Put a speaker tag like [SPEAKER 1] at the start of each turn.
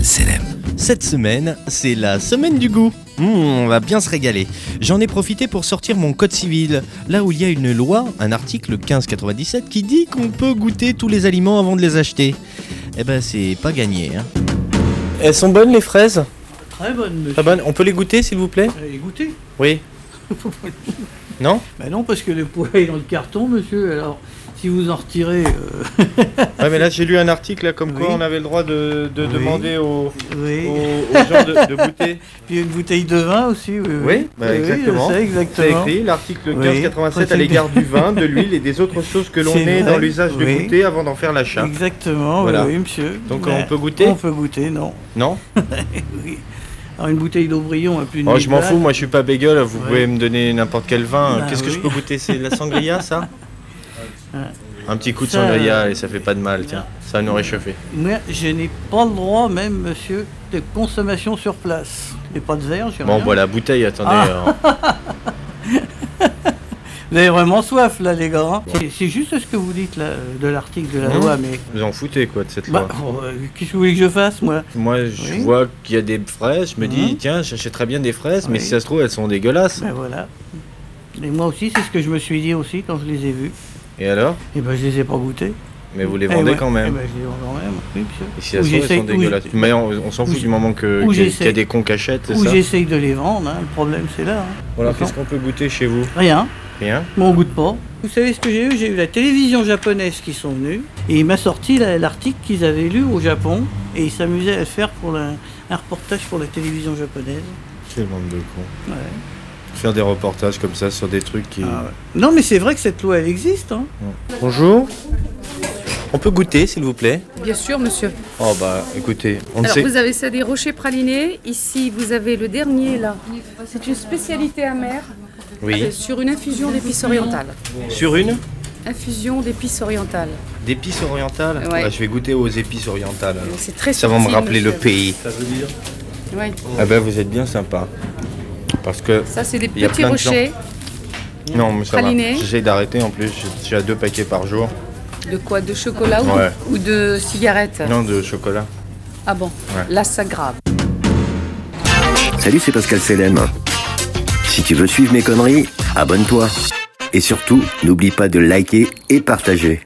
[SPEAKER 1] Pascal Selem.
[SPEAKER 2] Cette semaine, c'est la semaine du goût. Mmh, on va bien se régaler. J'en ai profité pour sortir mon code civil, là où il y a une loi, un article 1597, qui dit qu'on peut goûter tous les aliments avant de les acheter. Eh ben, c'est pas gagné. Hein. Elles sont bonnes les fraises?
[SPEAKER 3] Très bonne, monsieur.
[SPEAKER 2] Très bonnes. On peut les goûter, s'il vous plaît?
[SPEAKER 3] Allez, goûtez.
[SPEAKER 2] Oui. Non
[SPEAKER 3] Bah non, parce que le poids est dans le carton, monsieur. Alors, si vous en retirez... euh,
[SPEAKER 2] Ouais, mais là, j'ai lu un article là, comme quoi on avait le droit de, de
[SPEAKER 3] Oui.
[SPEAKER 2] demander aux,
[SPEAKER 3] oui.
[SPEAKER 2] aux- aux gens de, de goûter.
[SPEAKER 3] Puis une bouteille de vin aussi, oui.
[SPEAKER 2] Oui, bah, exactement.
[SPEAKER 3] sais,
[SPEAKER 2] C'est
[SPEAKER 3] exactement.
[SPEAKER 2] écrit l'article
[SPEAKER 3] Oui.
[SPEAKER 2] 1587 à l'égard du vin, de l'huile et des autres choses que l'on
[SPEAKER 3] vrai,
[SPEAKER 2] dans l'usage de goûter avant d'en faire l'achat.
[SPEAKER 3] Exactement,
[SPEAKER 2] Voilà.
[SPEAKER 3] oui, monsieur.
[SPEAKER 2] Donc on peut goûter
[SPEAKER 3] On peut goûter, non.
[SPEAKER 2] Non
[SPEAKER 3] oui. Alors une bouteille d'Aubryon à plus de
[SPEAKER 2] Oh,
[SPEAKER 3] 1000
[SPEAKER 2] je m'en fous, moi je suis pas bagel, vous
[SPEAKER 3] Ouais.
[SPEAKER 2] pouvez me donner n'importe quel vin.
[SPEAKER 3] Bah
[SPEAKER 2] Qu'est-ce que je peux goûter? C'est de la sangria ça?
[SPEAKER 3] Ouais.
[SPEAKER 2] Un petit coup de
[SPEAKER 3] Ça,
[SPEAKER 2] sangria
[SPEAKER 3] euh,
[SPEAKER 2] et ça fait pas de mal, tiens. Ça va nous réchauffer.
[SPEAKER 3] Moi, je n'ai pas le droit, même, monsieur, de consommation sur place. Et pas de verre, j'ai
[SPEAKER 2] Bon,
[SPEAKER 3] rien.
[SPEAKER 2] bois la bouteille, attendez.
[SPEAKER 3] Ah.
[SPEAKER 2] euh,
[SPEAKER 3] Vous avez vraiment soif, là, les gars. hein. C'est- C'est juste ce que vous dites, là, de l'article de la
[SPEAKER 2] Mmh.
[SPEAKER 3] loi, mais...
[SPEAKER 2] vous en foutez quoi de cette
[SPEAKER 3] Bah,
[SPEAKER 2] loi
[SPEAKER 3] oh, euh, qu'est-ce que vous voulez que je fasse, moi?
[SPEAKER 2] Moi je
[SPEAKER 3] Oui.
[SPEAKER 2] vois qu'il y a des fraises, je me dis
[SPEAKER 3] Mhm.
[SPEAKER 2] tiens, j'achèterais bien des fraises, mais
[SPEAKER 3] Oui.
[SPEAKER 2] si ça se trouve elles sont dégueulasses.
[SPEAKER 3] Ben voilà. Et moi aussi, c'est ce que je me suis dit aussi quand je les ai vus.
[SPEAKER 2] Et alors?
[SPEAKER 3] Et ben, je les ai pas goûtés.
[SPEAKER 2] Mais vous les
[SPEAKER 3] Eh
[SPEAKER 2] vendez
[SPEAKER 3] ouais.
[SPEAKER 2] quand
[SPEAKER 3] Eh
[SPEAKER 2] même.
[SPEAKER 3] ben, je les vends quand même, oui, monsieur.
[SPEAKER 2] Et si ça
[SPEAKER 3] Ou
[SPEAKER 2] se trouve elles
[SPEAKER 3] j'essaye-
[SPEAKER 2] sont dégueulasses. Mais on, on s'en fout
[SPEAKER 3] ou-
[SPEAKER 2] du moment que-
[SPEAKER 3] ou
[SPEAKER 2] qu'il y, a-
[SPEAKER 3] j'essaye-
[SPEAKER 2] qu'il y a des cons cachettes, c'est
[SPEAKER 3] Ou
[SPEAKER 2] ça?
[SPEAKER 3] j'essaye de les vendre, hein, le problème c'est là. hein.
[SPEAKER 2] Voilà, qu'est-ce qu'on peut goûter chez vous?
[SPEAKER 3] Rien,
[SPEAKER 2] Rien
[SPEAKER 3] mais on goûte pas. Vous savez ce que j'ai eu? J'ai eu la télévision japonaise qui sont venus et il m'a sorti la- l'article qu'ils avaient lu au Japon et ils s'amusaient à le faire pour la- un reportage pour la télévision japonaise.
[SPEAKER 2] Quel bande de cons.
[SPEAKER 3] Ouais.
[SPEAKER 2] Faire des reportages comme ça sur des trucs qui...
[SPEAKER 3] Ah ouais. Non mais c'est vrai que cette loi elle existe. Hein.
[SPEAKER 2] Bonjour On peut goûter s'il vous plaît?
[SPEAKER 4] Bien sûr, monsieur.
[SPEAKER 2] Oh bah écoutez, on ne
[SPEAKER 4] Alors,
[SPEAKER 2] sait...
[SPEAKER 4] vous avez ça des rochers pralinés. Ici, vous avez le dernier, là. C'est une spécialité amère
[SPEAKER 2] Oui.
[SPEAKER 4] avec- sur une infusion d'épices orientales.
[SPEAKER 2] Sur une
[SPEAKER 4] Infusion d'épices orientales.
[SPEAKER 2] D'épices orientales
[SPEAKER 4] Ouais.
[SPEAKER 2] Ah, Je vais goûter aux épices orientales. alors.
[SPEAKER 4] C'est très
[SPEAKER 2] Ça va me rappeler le pays.
[SPEAKER 4] Ouais.
[SPEAKER 2] Ah ben vous êtes bien sympa. Parce que...
[SPEAKER 4] Ça, c'est des petits
[SPEAKER 2] de
[SPEAKER 4] rochers.
[SPEAKER 2] Non mais ça va. J'essaie d'arrêter en plus, j'ai déjà deux paquets par jour.
[SPEAKER 4] De quoi? De chocolat ou,
[SPEAKER 2] Ouais.
[SPEAKER 4] ou de cigarettes
[SPEAKER 2] Non de chocolat.
[SPEAKER 4] Ah bon
[SPEAKER 2] Ouais.
[SPEAKER 4] Là, ça grave.
[SPEAKER 1] Salut, c'est Pascal Selem. Si tu veux suivre mes conneries, abonne-toi. Et surtout, n'oublie pas de liker et partager.